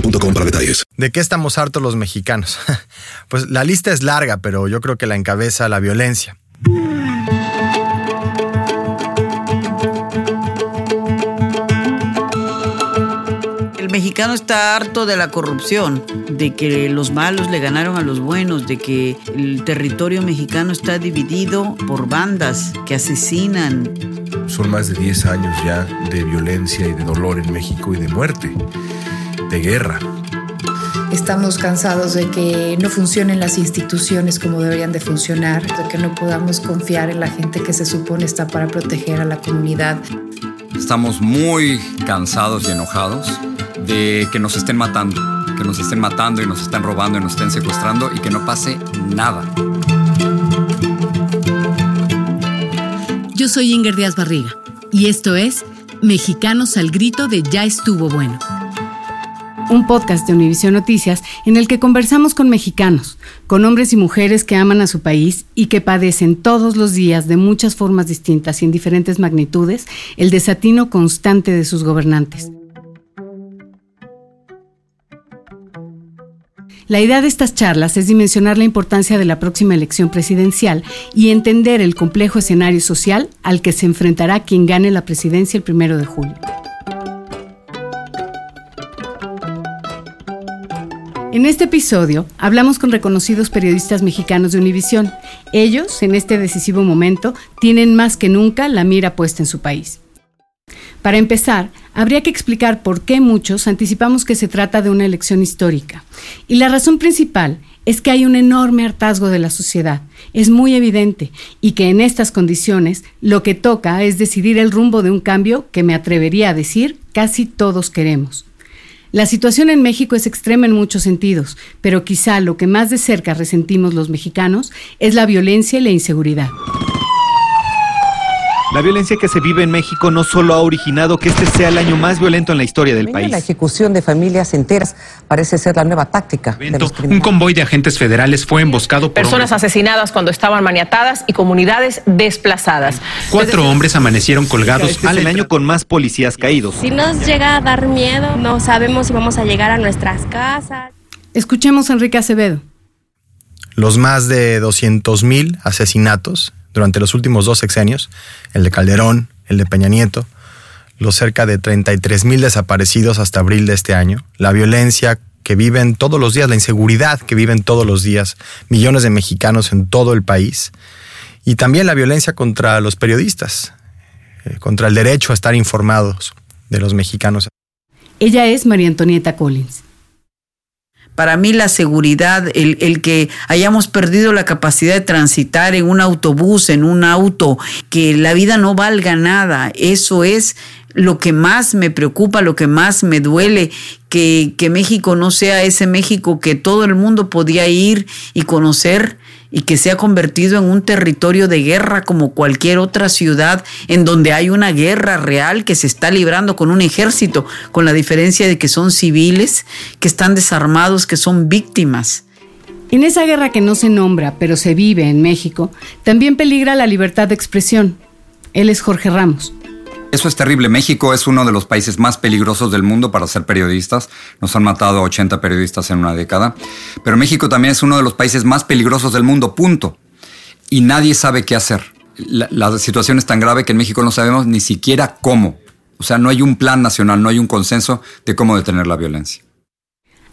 boostmobile.com para detalles. ¿De qué estamos hartos los mexicanos? Pues la lista es larga, pero yo creo que la encabeza la violencia. El mexicano está harto de la corrupción, de que los malos le ganaron a los buenos, de que el territorio mexicano está dividido por bandas que asesinan. Son más de 10 años ya de violencia y de dolor en México y de muerte, de guerra. Estamos cansados de que no funcionen las instituciones como deberían de funcionar, de que no podamos confiar en la gente que se supone está para proteger a la comunidad. Estamos muy cansados y enojados de que nos estén matando, que nos estén matando y nos estén robando y nos estén secuestrando y que no pase nada. Yo soy Inger Díaz Barriga y esto es Mexicanos al Grito de Ya estuvo bueno. Un podcast de Univisión Noticias en el que conversamos con mexicanos, con hombres y mujeres que aman a su país y que padecen todos los días de muchas formas distintas y en diferentes magnitudes el desatino constante de sus gobernantes. La idea de estas charlas es dimensionar la importancia de la próxima elección presidencial y entender el complejo escenario social al que se enfrentará quien gane la presidencia el primero de julio. En este episodio hablamos con reconocidos periodistas mexicanos de Univisión. Ellos, en este decisivo momento, tienen más que nunca la mira puesta en su país. Para empezar, habría que explicar por qué muchos anticipamos que se trata de una elección histórica. Y la razón principal es que hay un enorme hartazgo de la sociedad. Es muy evidente y que en estas condiciones lo que toca es decidir el rumbo de un cambio que me atrevería a decir casi todos queremos. La situación en México es extrema en muchos sentidos, pero quizá lo que más de cerca resentimos los mexicanos es la violencia y la inseguridad. La violencia que se vive en México no solo ha originado que este sea el año más violento en la historia del país. La ejecución de familias enteras parece ser la nueva táctica. Un convoy de agentes federales fue emboscado por Personas asesinadas cuando estaban maniatadas y comunidades desplazadas. cuatro hombres amanecieron colgados Este es al el año con más policías caídos. Si nos llega a dar miedo, no sabemos si vamos a llegar a nuestras casas. Escuchemos a Enrique Acevedo. Los más de 200.000 asesinatos durante los últimos dos sexenios, el de Calderón, el de Peña Nieto, los cerca de 33.000 desaparecidos hasta abril de este año, la violencia que viven todos los días, la inseguridad que viven todos los días millones de mexicanos en todo el país, y también la violencia contra los periodistas, eh, contra el derecho a estar informados de los mexicanos. Ella es María Antonieta Collins. Para mí la seguridad, el, el, que hayamos perdido la capacidad de transitar en un autobús, en un auto, que la vida no valga nada, eso es lo que más me preocupa, lo que más me duele, que, que México no sea ese México que todo el mundo podía ir y conocer y que se ha convertido en un territorio de guerra como cualquier otra ciudad en donde hay una guerra real que se está librando con un ejército, con la diferencia de que son civiles, que están desarmados, que son víctimas. En esa guerra que no se nombra, pero se vive en México, también peligra la libertad de expresión. Él es Jorge Ramos. Eso es terrible. México es uno de los países más peligrosos del mundo para ser periodistas. Nos han matado a 80 periodistas en una década. Pero México también es uno de los países más peligrosos del mundo, punto. Y nadie sabe qué hacer. La, la situación es tan grave que en México no sabemos ni siquiera cómo. O sea, no hay un plan nacional, no hay un consenso de cómo detener la violencia.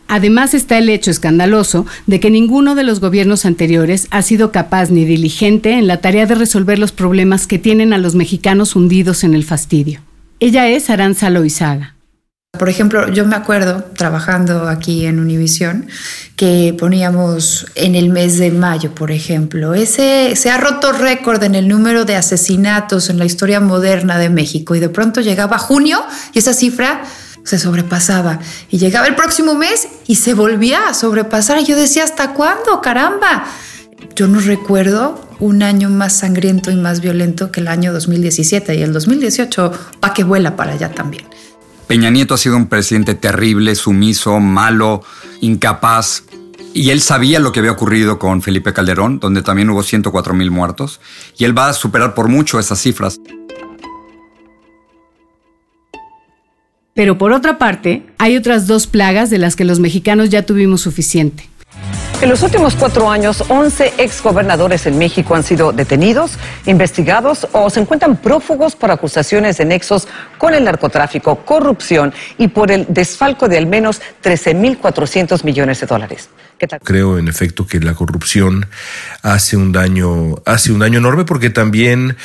Además está el hecho escandaloso de que ninguno de los gobiernos anteriores ha sido capaz ni diligente en la tarea de resolver los problemas que tienen a los mexicanos hundidos en el fastidio. Ella es Aranza Loizaga. Por ejemplo, yo me acuerdo trabajando aquí en Univisión que poníamos en el mes de mayo, por ejemplo, ese se ha roto récord en el número de asesinatos en la historia moderna de México y de pronto llegaba junio y esa cifra se sobrepasaba y llegaba el próximo mes y se volvía a sobrepasar. Y yo decía, ¿hasta cuándo? Caramba. Yo no recuerdo un año más sangriento y más violento que el año 2017 y el 2018 pa' que vuela para allá también. Peña Nieto ha sido un presidente terrible, sumiso, malo, incapaz. Y él sabía lo que había ocurrido con Felipe Calderón, donde también hubo 104 mil muertos. Y él va a superar por mucho esas cifras. Pero por otra parte, hay otras dos plagas de las que los mexicanos ya tuvimos suficiente. En los últimos cuatro años, 11 exgobernadores en México han sido detenidos, investigados o se encuentran prófugos por acusaciones de nexos con el narcotráfico, corrupción y por el desfalco de al menos 13.400 millones de dólares. Creo en efecto que la corrupción hace un daño, hace un daño enorme porque también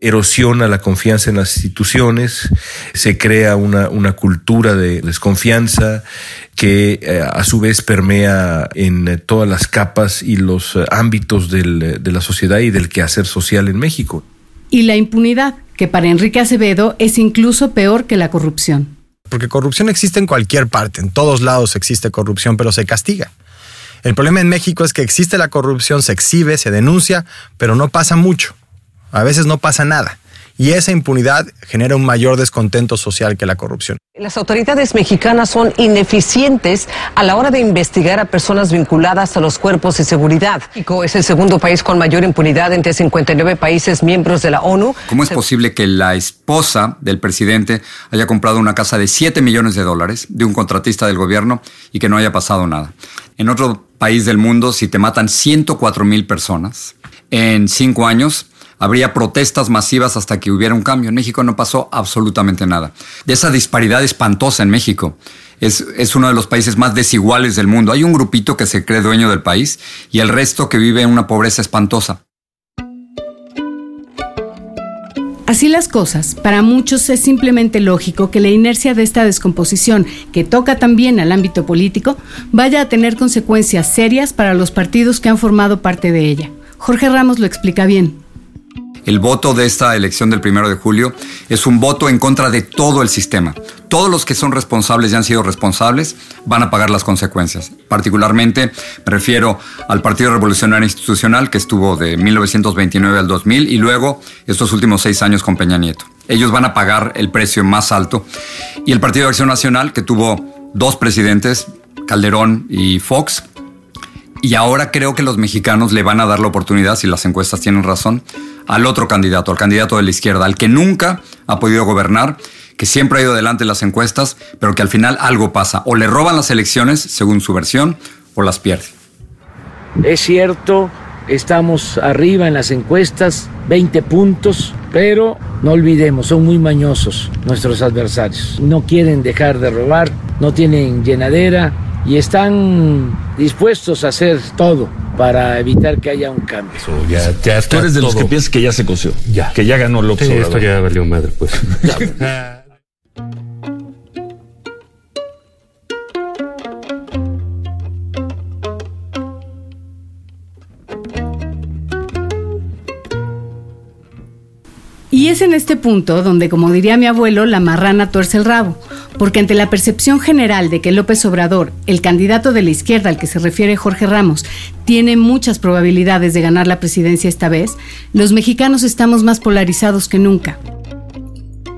erosiona la confianza en las instituciones, se crea una, una cultura de desconfianza que eh, a su vez permea en todas las capas y los ámbitos del, de la sociedad y del quehacer social en México. Y la impunidad, que para Enrique Acevedo es incluso peor que la corrupción. Porque corrupción existe en cualquier parte, en todos lados existe corrupción, pero se castiga. El problema en México es que existe la corrupción, se exhibe, se denuncia, pero no pasa mucho. A veces no pasa nada. Y esa impunidad genera un mayor descontento social que la corrupción. Las autoridades mexicanas son ineficientes a la hora de investigar a personas vinculadas a los cuerpos de seguridad. México es el segundo país con mayor impunidad entre 59 países miembros de la ONU. ¿Cómo es posible que la esposa del presidente haya comprado una casa de 7 millones de dólares de un contratista del gobierno y que no haya pasado nada? En otro país del mundo, si te matan 104 mil personas en cinco años, habría protestas masivas hasta que hubiera un cambio. En México no pasó absolutamente nada. De esa disparidad espantosa en México. Es, es, uno de los países más desiguales del mundo. Hay un grupito que se cree dueño del país y el resto que vive en una pobreza espantosa. Así las cosas, para muchos es simplemente lógico que la inercia de esta descomposición, que toca también al ámbito político, vaya a tener consecuencias serias para los partidos que han formado parte de ella. Jorge Ramos lo explica bien. El voto de esta elección del primero de julio es un voto en contra de todo el sistema. Todos los que son responsables y han sido responsables van a pagar las consecuencias. Particularmente me refiero al Partido Revolucionario Institucional que estuvo de 1929 al 2000 y luego estos últimos seis años con Peña Nieto. Ellos van a pagar el precio más alto. Y el Partido de Acción Nacional que tuvo dos presidentes, Calderón y Fox, y ahora creo que los mexicanos le van a dar la oportunidad, si las encuestas tienen razón, al otro candidato, al candidato de la izquierda, al que nunca ha podido gobernar, que siempre ha ido adelante en las encuestas, pero que al final algo pasa. O le roban las elecciones, según su versión, o las pierde. Es cierto, estamos arriba en las encuestas, 20 puntos, pero no olvidemos, son muy mañosos nuestros adversarios. No quieren dejar de robar, no tienen llenadera y están dispuestos a hacer todo para evitar que haya un cambio. Tú eres de los que piensas que ya se coció, ya. que ya ganó López sí, Esto ya valió madre, pues. Y es en este punto donde, como diría mi abuelo, la marrana tuerce el rabo porque ante la percepción general de que López Obrador, el candidato de la izquierda al que se refiere Jorge Ramos, tiene muchas probabilidades de ganar la presidencia esta vez, los mexicanos estamos más polarizados que nunca.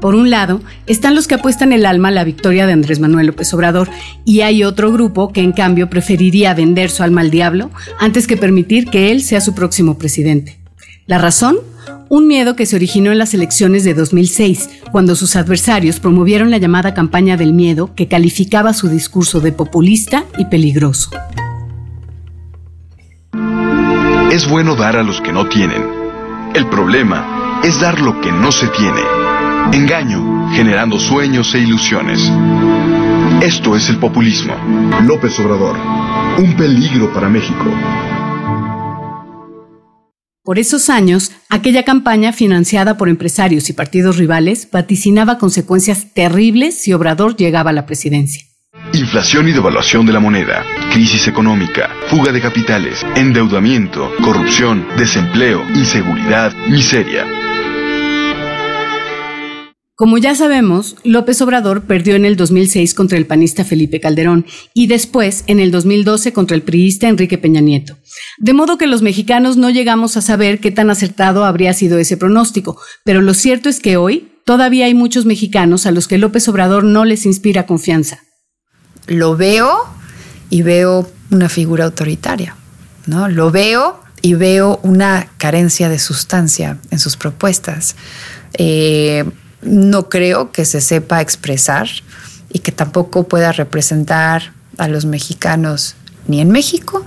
Por un lado, están los que apuestan el alma a la victoria de Andrés Manuel López Obrador y hay otro grupo que en cambio preferiría vender su alma al diablo antes que permitir que él sea su próximo presidente. ¿La razón? Un miedo que se originó en las elecciones de 2006, cuando sus adversarios promovieron la llamada campaña del miedo que calificaba su discurso de populista y peligroso. Es bueno dar a los que no tienen. El problema es dar lo que no se tiene. Engaño, generando sueños e ilusiones. Esto es el populismo. López Obrador, un peligro para México. Por esos años, aquella campaña financiada por empresarios y partidos rivales vaticinaba consecuencias terribles si Obrador llegaba a la presidencia. Inflación y devaluación de la moneda, crisis económica, fuga de capitales, endeudamiento, corrupción, desempleo, inseguridad, miseria. Como ya sabemos, López Obrador perdió en el 2006 contra el panista Felipe Calderón y después en el 2012 contra el priista Enrique Peña Nieto. De modo que los mexicanos no llegamos a saber qué tan acertado habría sido ese pronóstico, pero lo cierto es que hoy todavía hay muchos mexicanos a los que López Obrador no les inspira confianza. Lo veo y veo una figura autoritaria, ¿no? Lo veo y veo una carencia de sustancia en sus propuestas. Eh, no creo que se sepa expresar y que tampoco pueda representar a los mexicanos ni en México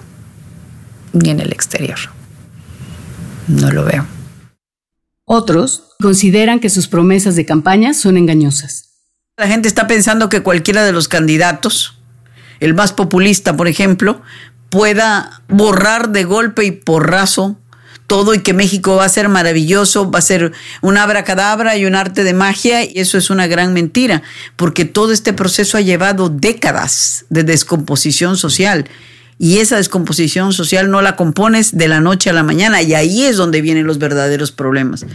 ni en el exterior. No lo veo. Otros consideran que sus promesas de campaña son engañosas. La gente está pensando que cualquiera de los candidatos, el más populista, por ejemplo, pueda borrar de golpe y porrazo todo y que México va a ser maravilloso, va a ser un abracadabra y un arte de magia, y eso es una gran mentira, porque todo este proceso ha llevado décadas de descomposición social. Y esa descomposición social no la compones de la noche a la mañana, y ahí es donde vienen los verdaderos problemas.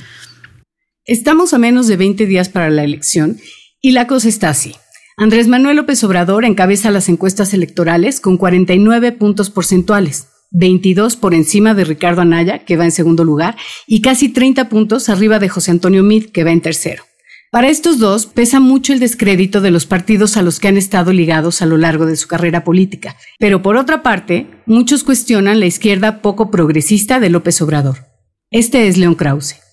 Estamos a menos de 20 días para la elección y la cosa está así. Andrés Manuel López Obrador encabeza las encuestas electorales con 49 puntos porcentuales. 22 por encima de Ricardo Anaya, que va en segundo lugar, y casi 30 puntos arriba de José Antonio Mid, que va en tercero. Para estos dos pesa mucho el descrédito de los partidos a los que han estado ligados a lo largo de su carrera política. Pero por otra parte, muchos cuestionan la izquierda poco progresista de López Obrador. Este es León Krause.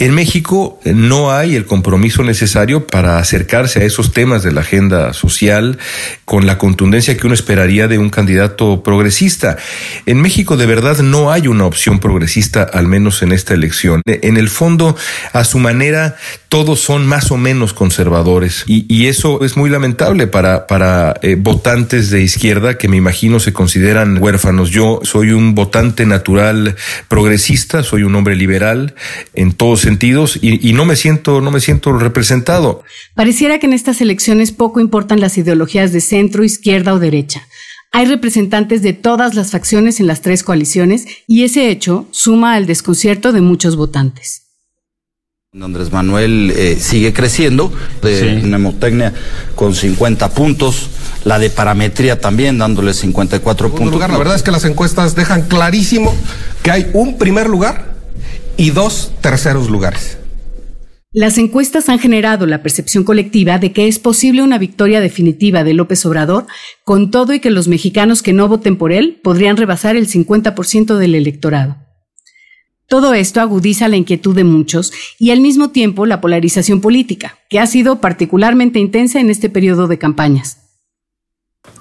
En México no hay el compromiso necesario para acercarse a esos temas de la agenda social con la contundencia que uno esperaría de un candidato progresista. En México de verdad no hay una opción progresista, al menos en esta elección. En el fondo, a su manera, todos son más o menos conservadores y, eso es muy lamentable para, para eh, votantes de izquierda que me imagino se consideran huérfanos. Yo soy un votante natural progresista, soy un hombre liberal en todos sentidos y, y no me siento, no me siento representado. Pareciera que en estas elecciones poco importan las ideologías de centro, izquierda o derecha. Hay representantes de todas las facciones en las tres coaliciones y ese hecho suma al desconcierto de muchos votantes. Andrés Manuel eh, sigue creciendo, de mnemotecnia con 50 puntos, la de parametría también dándole 54 puntos. Lugar, la verdad es que las encuestas dejan clarísimo que hay un primer lugar y dos terceros lugares. Las encuestas han generado la percepción colectiva de que es posible una victoria definitiva de López Obrador, con todo y que los mexicanos que no voten por él podrían rebasar el 50% del electorado. Todo esto agudiza la inquietud de muchos y al mismo tiempo la polarización política, que ha sido particularmente intensa en este periodo de campañas.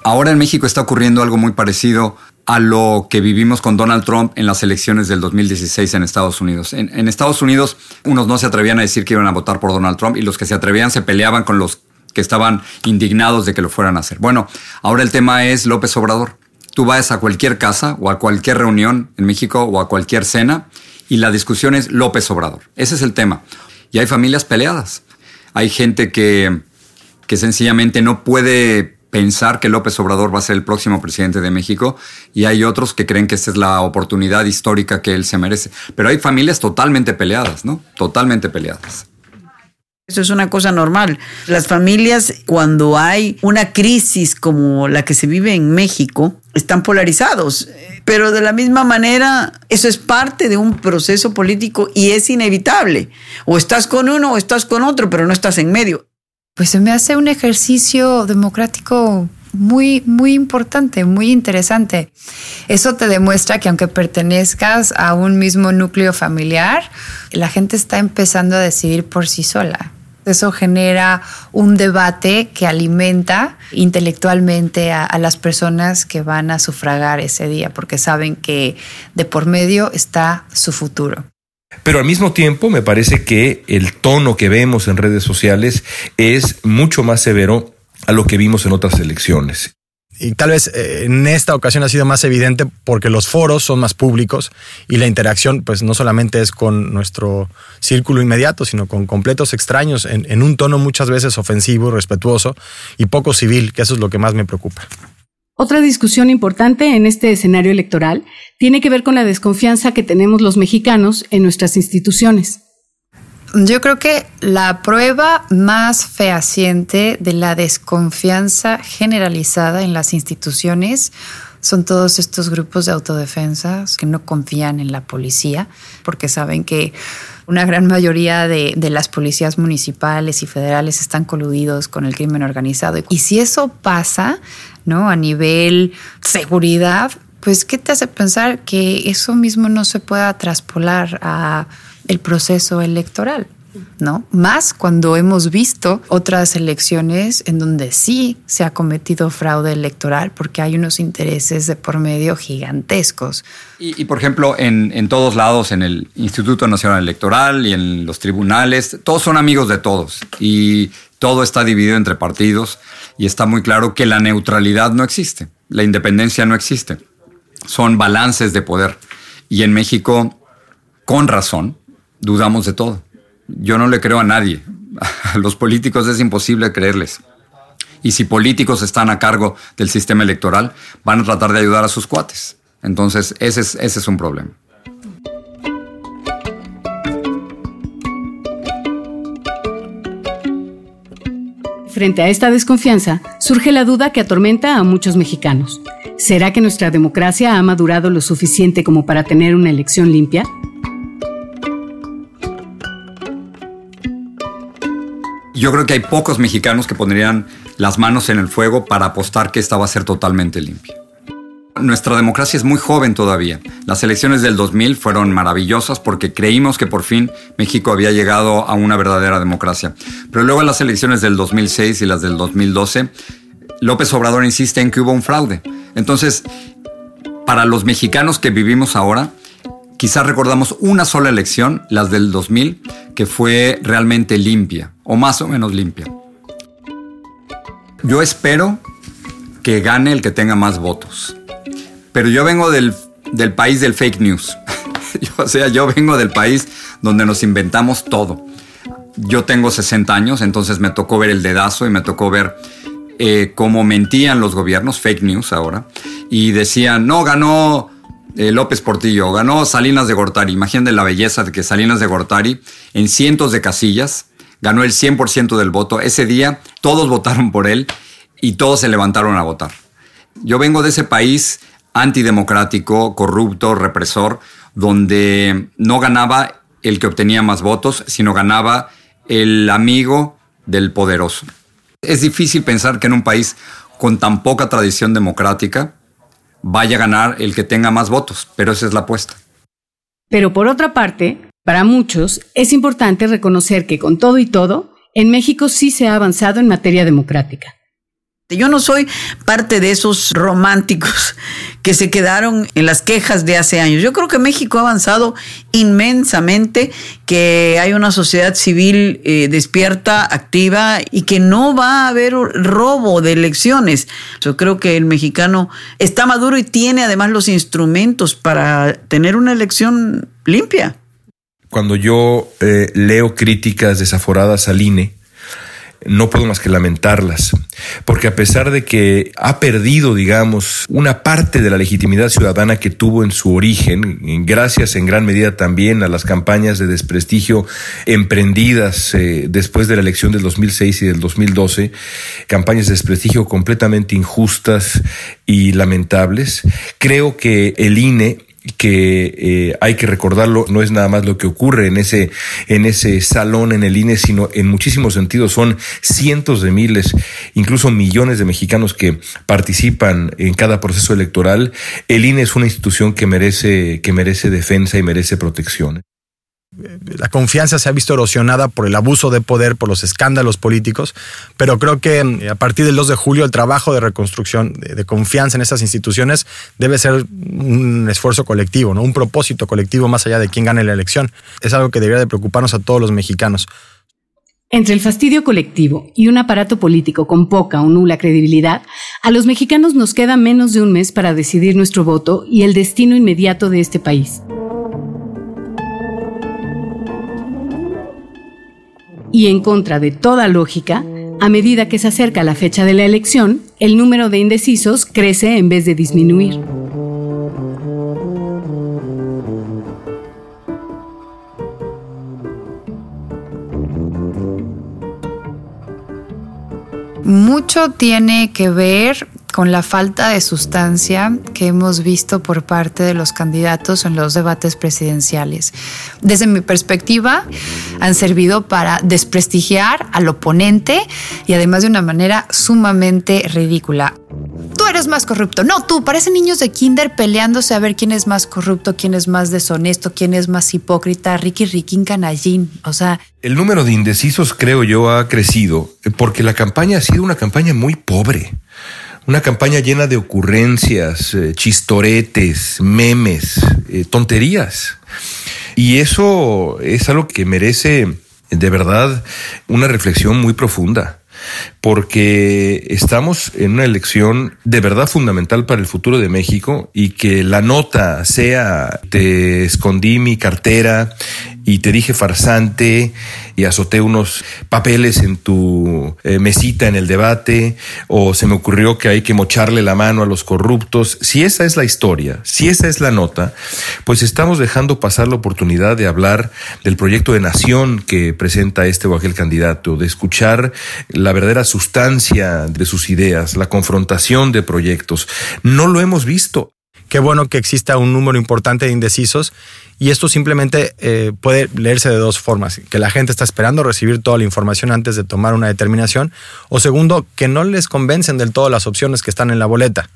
Ahora en México está ocurriendo algo muy parecido a lo que vivimos con Donald Trump en las elecciones del 2016 en Estados Unidos. En, Estados Unidos unos no se atrevían a decir que iban a votar por Donald Trump y los que se atrevían se peleaban con los que estaban indignados de que lo fueran a hacer. Bueno, ahora el tema es López Obrador. Tú vas a cualquier casa o a cualquier reunión en México o a cualquier cena y la discusión es López Obrador. Ese es el tema. Y hay familias peleadas. Hay gente que, que sencillamente no puede pensar que López Obrador va a ser el próximo presidente de México y hay otros que creen que esta es la oportunidad histórica que él se merece. Pero hay familias totalmente peleadas, ¿no? Totalmente peleadas. Eso es una cosa normal. Las familias, cuando hay una crisis como la que se vive en México, están polarizados. Pero de la misma manera, eso es parte de un proceso político y es inevitable. O estás con uno o estás con otro, pero no estás en medio. Pues se me hace un ejercicio democrático muy, muy importante, muy interesante. Eso te demuestra que aunque pertenezcas a un mismo núcleo familiar, la gente está empezando a decidir por sí sola. Eso genera un debate que alimenta intelectualmente a, a, las personas que van a sufragar ese día, porque saben que de por medio está su futuro. Pero al mismo tiempo me parece que el tono que vemos en redes sociales es mucho más severo a lo que vimos en otras elecciones. Y tal vez eh, en esta ocasión ha sido más evidente porque los foros son más públicos y la interacción pues no solamente es con nuestro círculo inmediato, sino con completos extraños en, en un tono muchas veces ofensivo, respetuoso y poco civil, que eso es lo que más me preocupa. Otra discusión importante en este escenario electoral tiene que ver con la desconfianza que tenemos los mexicanos en nuestras instituciones. Yo creo que la prueba más fehaciente de la desconfianza generalizada en las instituciones son todos estos grupos de autodefensa que no confían en la policía porque saben que una gran mayoría de, de, las policías municipales y federales están coludidos con el crimen organizado. Y si eso pasa, ¿no? A nivel seguridad, pues ¿qué te hace pensar que eso mismo no se pueda traspolar a el proceso electoral? ¿No? Más cuando hemos visto otras elecciones en donde sí se ha cometido fraude electoral porque hay unos intereses de por medio gigantescos. Y, por ejemplo, en, todos lados, en el Instituto Nacional Electoral y en los tribunales, todos son amigos de todos y todo está dividido entre partidos y está muy claro que la neutralidad no existe, la independencia no existe, son balances de poder. Y en México, con razón, dudamos de todo yo no le creo a nadie. A los políticos es imposible creerles. Y si políticos están a cargo del sistema electoral, van a tratar de ayudar a sus cuates. Entonces, ese es, ese es un problema. Frente a esta desconfianza, surge la duda que atormenta a muchos mexicanos. ¿Será que nuestra democracia ha madurado lo suficiente como para tener una elección limpia? Yo creo que hay pocos mexicanos que pondrían las manos en el fuego para apostar que esta va a ser totalmente limpia. Nuestra democracia es muy joven todavía. Las elecciones del 2000 fueron maravillosas porque creímos que por fin México había llegado a una verdadera democracia. Pero luego en las elecciones del 2006 y las del 2012, López Obrador insiste en que hubo un fraude. Entonces, para los mexicanos que vivimos ahora, quizás recordamos una sola elección, las del 2000, que fue realmente limpia, o más o menos limpia. Yo espero que gane el que tenga más votos. Pero yo vengo del, del país del fake news. o sea, yo vengo del país donde nos inventamos todo. Yo tengo 60 años, entonces me tocó ver el dedazo y me tocó ver eh, cómo mentían los gobiernos, fake news ahora, y decían, no, ganó eh, López Portillo, ganó Salinas de Gortari. Imagínense la belleza de que Salinas de Gortari, en cientos de casillas, ganó el 100% del voto. Ese día todos votaron por él y todos se levantaron a votar. Yo vengo de ese país antidemocrático, corrupto, represor, donde no ganaba el que obtenía más votos, sino ganaba el amigo del poderoso. Es difícil pensar que en un país con tan poca tradición democrática vaya a ganar el que tenga más votos, pero esa es la apuesta. Pero por otra parte, para muchos es importante reconocer que con todo y todo, en México sí se ha avanzado en materia democrática. Yo no soy parte de esos románticos que se quedaron en las quejas de hace años. Yo creo que México ha avanzado inmensamente, que hay una sociedad civil eh, despierta, activa y que no va a haber robo de elecciones. Yo creo que el mexicano está maduro y tiene además los instrumentos para tener una elección limpia. Cuando yo eh, leo críticas desaforadas al INE, no puedo más que lamentarlas, porque a pesar de que ha perdido, digamos, una parte de la legitimidad ciudadana que tuvo en su origen, gracias en gran medida también a las campañas de desprestigio emprendidas eh, después de la elección del 2006 y del 2012, campañas de desprestigio completamente injustas y lamentables, creo que el INE que eh, hay que recordarlo, no es nada más lo que ocurre en ese, en ese salón en el INE, sino en muchísimos sentidos son cientos de miles, incluso millones de mexicanos que participan en cada proceso electoral. El INE es una institución que merece, que merece defensa y merece protección la confianza se ha visto erosionada por el abuso de poder, por los escándalos políticos, pero creo que mm, a partir del 2 de julio el trabajo de reconstrucción, de, confianza en estas instituciones debe ser un esfuerzo colectivo, ¿no? un propósito colectivo más allá de quién gane la elección. Es algo que debería de preocuparnos a todos los mexicanos. Entre el fastidio colectivo y un aparato político con poca o nula credibilidad, a los mexicanos nos queda menos de un mes para decidir nuestro voto y el destino inmediato de este país. Y en contra de toda lógica, a medida que se acerca la fecha de la elección, el número de indecisos crece en vez de disminuir. Mucho tiene que ver con la falta de sustancia que hemos visto por parte de los candidatos en los debates presidenciales. Desde mi perspectiva, han servido para desprestigiar al oponente y además de una manera sumamente ridícula. Tú eres más corrupto. No, tú, parecen niños de kinder peleándose a ver quién es más corrupto, quién es más deshonesto, quién es más hipócrita, Ricky Riquín Canallín. O sea... El número de indecisos, creo yo, ha crecido porque la campaña ha sido una campaña muy pobre. Una campaña llena de ocurrencias, eh, chistoretes, memes, eh, tonterías. Y eso es algo que merece de verdad una reflexión muy profunda porque estamos en una elección de verdad fundamental para el futuro de México y que la nota sea te escondí mi cartera y te dije farsante y azoté unos papeles en tu eh, mesita en el debate o se me ocurrió que hay que mocharle la mano a los corruptos. Si esa es la historia, si esa es la nota, pues estamos dejando pasar la oportunidad de hablar del proyecto de nación que presenta este o aquel candidato, de escuchar la verdadera sustancia de sus ideas, la confrontación de proyectos. No lo hemos visto. Qué bueno que exista un número importante de indecisos y esto simplemente eh, puede leerse de dos formas, que la gente está esperando recibir toda la información antes de tomar una determinación, o segundo, que no les convencen del todo las opciones que están en la boleta.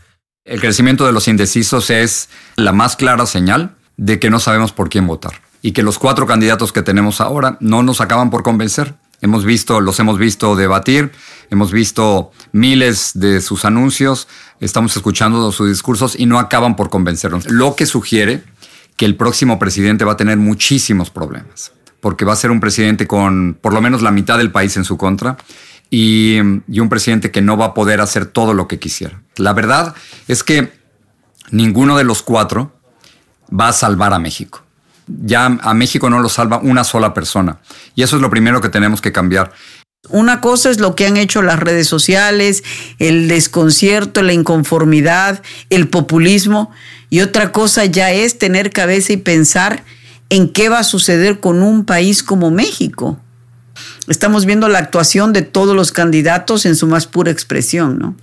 El crecimiento de los indecisos es la más clara señal de que no sabemos por quién votar y que los cuatro candidatos que tenemos ahora no nos acaban por convencer. Hemos visto, los hemos visto debatir, hemos visto miles de sus anuncios, estamos escuchando sus discursos y no acaban por convencernos. Lo que sugiere que el próximo presidente va a tener muchísimos problemas, porque va a ser un presidente con por lo menos la mitad del país en su contra y, un presidente que no va a poder hacer todo lo que quisiera. La verdad es que ninguno de los cuatro va a salvar a México. Ya a México no lo salva una sola persona. Y eso es lo primero que tenemos que cambiar. Una cosa es lo que han hecho las redes sociales, el desconcierto, la inconformidad, el populismo, y otra cosa ya es tener cabeza y pensar en qué va a suceder con un país como México. Estamos viendo la actuación de todos los candidatos en su más pura expresión, ¿no?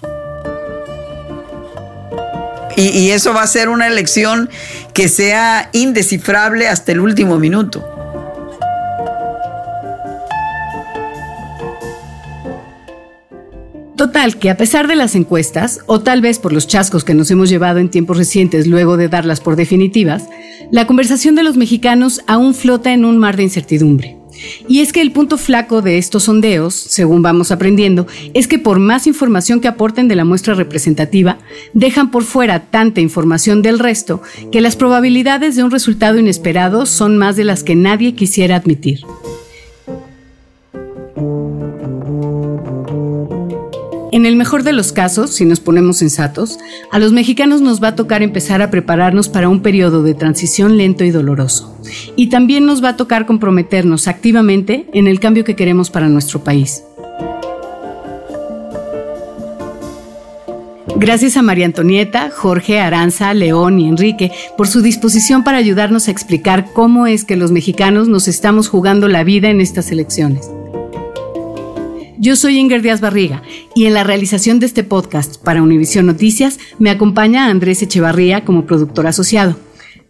Y, eso va a ser una elección que sea indescifrable hasta el último minuto. Total, que a pesar de las encuestas, o tal vez por los chascos que nos hemos llevado en tiempos recientes luego de darlas por definitivas, la conversación de los mexicanos aún flota en un mar de incertidumbre. Y es que el punto flaco de estos sondeos, según vamos aprendiendo, es que por más información que aporten de la muestra representativa, dejan por fuera tanta información del resto que las probabilidades de un resultado inesperado son más de las que nadie quisiera admitir. En el mejor de los casos, si nos ponemos sensatos, a los mexicanos nos va a tocar empezar a prepararnos para un periodo de transición lento y doloroso. Y también nos va a tocar comprometernos activamente en el cambio que queremos para nuestro país. Gracias a María Antonieta, Jorge, Aranza, León y Enrique por su disposición para ayudarnos a explicar cómo es que los mexicanos nos estamos jugando la vida en estas elecciones. Yo soy Inger Díaz Barriga y en la realización de este podcast para Univisión Noticias me acompaña Andrés Echevarría como productor asociado.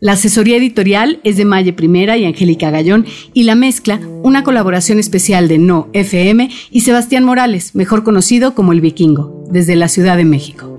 La asesoría editorial es de Maye Primera y Angélica Gallón y la mezcla, una colaboración especial de No FM y Sebastián Morales, mejor conocido como el Vikingo, desde la Ciudad de México.